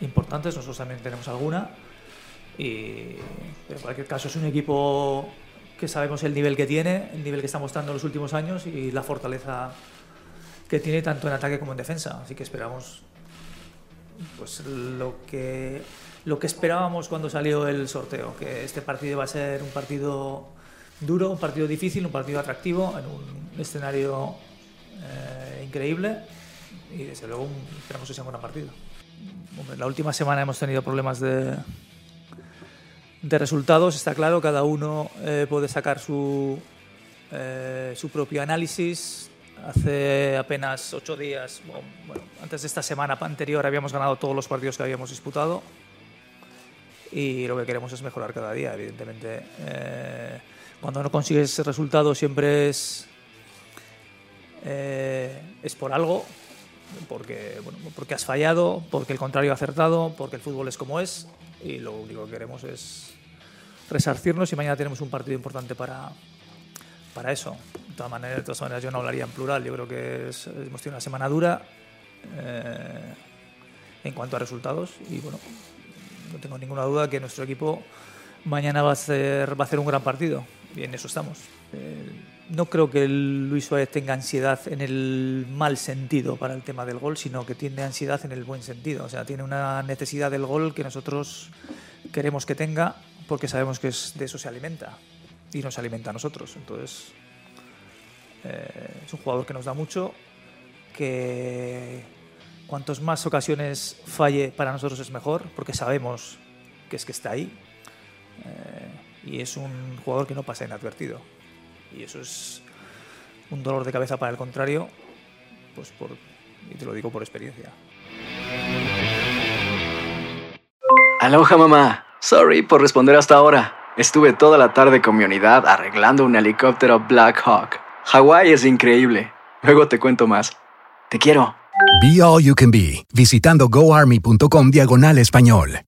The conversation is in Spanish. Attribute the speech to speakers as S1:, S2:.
S1: importantes, nosotros también tenemos alguna. Y, pero en cualquier caso es un equipo que sabemos el nivel que tiene, el nivel que está mostrando en los últimos años y la fortaleza que tiene tanto en ataque como en defensa. Así que esperamos pues lo que lo que esperábamos cuando salió el sorteo, que este partido va a ser un partido duro, un partido difícil, un partido atractivo en un escenario eh, increíble y desde luego esperamos que sea un gran partido. La última semana hemos tenido problemas de, resultados, está claro, cada uno eh, puede sacar su, eh, su propio análisis. Hace apenas ocho días, antes de esta semana anterior, habíamos ganado todos los partidos que habíamos disputado y lo que queremos es mejorar cada día, evidentemente. Eh, cuando no consigues resultados siempre es, es por algo, porque, bueno, porque has fallado, porque el contrario ha acertado, porque el fútbol es como es y lo único que queremos es resarcirnos y mañana tenemos un partido importante para, para eso. De todas, maneras, yo no hablaría en plural, yo creo que hemos tenido una semana dura eh, en cuanto a resultados y bueno, no tengo ninguna duda que nuestro equipo mañana va a hacer, va a hacer un gran partido y en eso estamos. Eh, no creo que Luis Suárez tenga ansiedad en el mal sentido para el tema del gol, sino que tiene ansiedad en el buen sentido. O sea, tiene una necesidad del gol que nosotros queremos que tenga porque sabemos que es, de eso se alimenta y nos alimenta a nosotros. Entonces, eh, es un jugador que nos da mucho, que cuantos más ocasiones falle para nosotros es mejor, porque sabemos que es que está ahí. Eh, y es un jugador que no pasa inadvertido. Y eso es un dolor de cabeza para el contrario, pues por, y te lo digo por experiencia.
S2: Aloha mamá. Sorry por responder hasta ahora. Estuve toda la tarde con mi unidad arreglando un helicóptero Black Hawk. Hawái es increíble. Luego te cuento más. Te quiero.
S3: Be All You Can Be, visitando goarmy.com diagonal español.